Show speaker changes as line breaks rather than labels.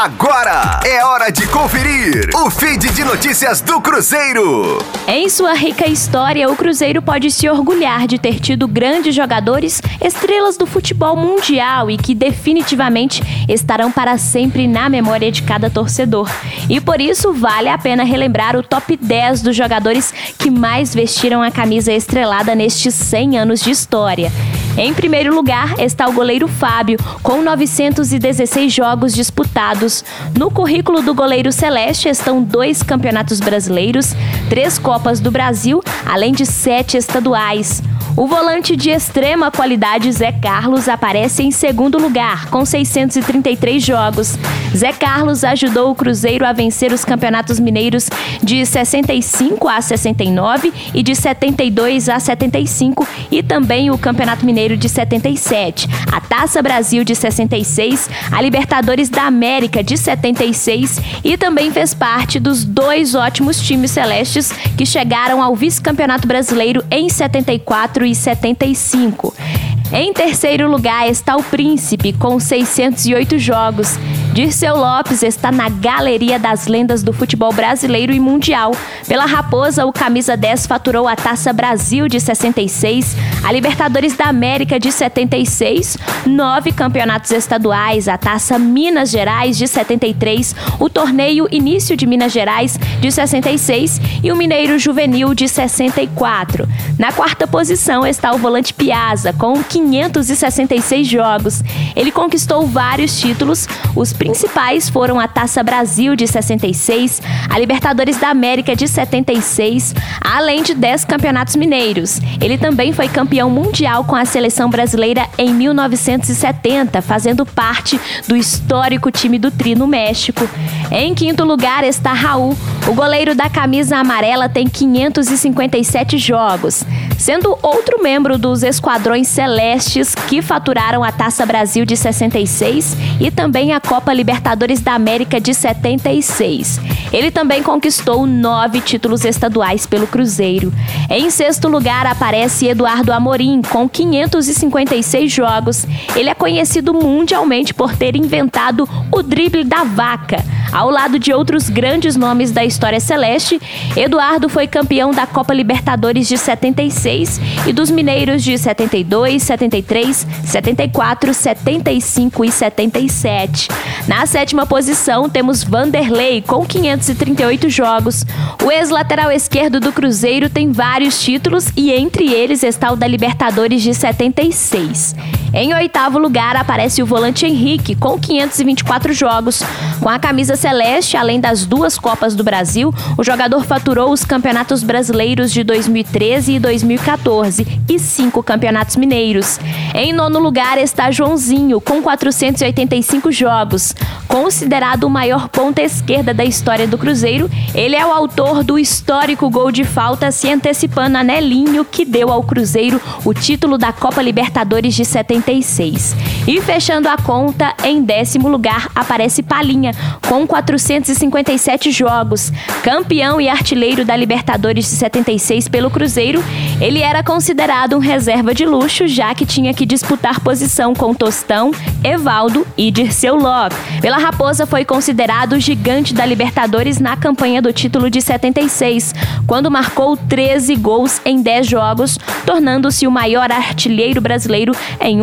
Agora é hora de conferir o feed de notícias do Cruzeiro.
Em sua rica história, o Cruzeiro pode se orgulhar de ter tido grandes jogadores, estrelas do futebol mundial e que definitivamente estarão para sempre na memória de cada torcedor. E por isso vale a pena relembrar o top 10 dos jogadores que mais vestiram a camisa estrelada nestes 100 anos de história. Em primeiro lugar está o goleiro Fábio, com 916 jogos disputados. No currículo do goleiro Celeste estão dois campeonatos brasileiros, três Copas do Brasil, além de sete estaduais. O volante de extrema qualidade Zé Carlos aparece em segundo lugar, com 633 jogos. Zé Carlos ajudou o Cruzeiro a vencer os campeonatos mineiros de 65 a 69 e de 72 a 75 e também o Campeonato Mineiro de 77, a Taça Brasil de 66, a Libertadores da América de 76 e também fez parte dos dois ótimos times celestes que chegaram ao vice-campeonato brasileiro em 74 75. Em terceiro lugar está o Príncipe, com 608 jogos. Dirceu Lopes está na galeria das lendas do futebol brasileiro e mundial. Pela Raposa, o camisa 10 faturou a Taça Brasil de 66, a Libertadores da América de 76, nove campeonatos estaduais, a Taça Minas Gerais de 73, o torneio Início de Minas Gerais de 66 e o Mineiro Juvenil de 64. Na quarta posição está o volante Piazza, com 566 jogos. Ele conquistou vários títulos, os principais foram a Taça Brasil de 66, a Libertadores da América de 76, além de 10 campeonatos mineiros. Ele também foi campeão mundial com a seleção brasileira em 1970, fazendo parte do histórico time do Tri no México. Em quinto lugar está Raul. O goleiro da camisa amarela tem 557 jogos sendo outro membro dos Esquadrões Celestes que faturaram a Taça Brasil de 66 e também a Copa Libertadores da América de 76. Ele também conquistou nove títulos estaduais pelo Cruzeiro. Em sexto lugar aparece Eduardo Amorim, com 556 jogos. Ele é conhecido mundialmente por ter inventado o drible da vaca. Ao lado de outros grandes nomes da história celeste, Eduardo foi campeão da Copa Libertadores de 76 e dos Mineiros de 72, 73, 74, 75 e 77. Na sétima posição temos Vanderlei com 538 jogos. O ex-lateral esquerdo do Cruzeiro tem vários títulos e entre eles está o da Libertadores de 76. Em oitavo lugar aparece o volante Henrique com 524 jogos. Com a camisa celeste, além das duas Copas do Brasil, o jogador faturou os campeonatos brasileiros de 2013 e 2014 e cinco campeonatos mineiros. Em nono lugar está Joãozinho, com 485 jogos. Considerado o maior ponta esquerda da história do Cruzeiro, ele é o autor do histórico gol de falta se antecipando a Nelinho, que deu ao Cruzeiro o título da Copa Libertadores de 76. E fechando a conta, em décimo lugar aparece Palinha, com 457 jogos. Campeão e artilheiro da Libertadores de 76 pelo Cruzeiro, ele era considerado um reserva de luxo, já que tinha que disputar posição com Tostão, Evaldo e Dirceu Lopes. Pela Raposa foi considerado o gigante da Libertadores na campanha do título de 76, quando marcou 13 gols em 10 jogos, tornando-se o maior artilheiro brasileiro em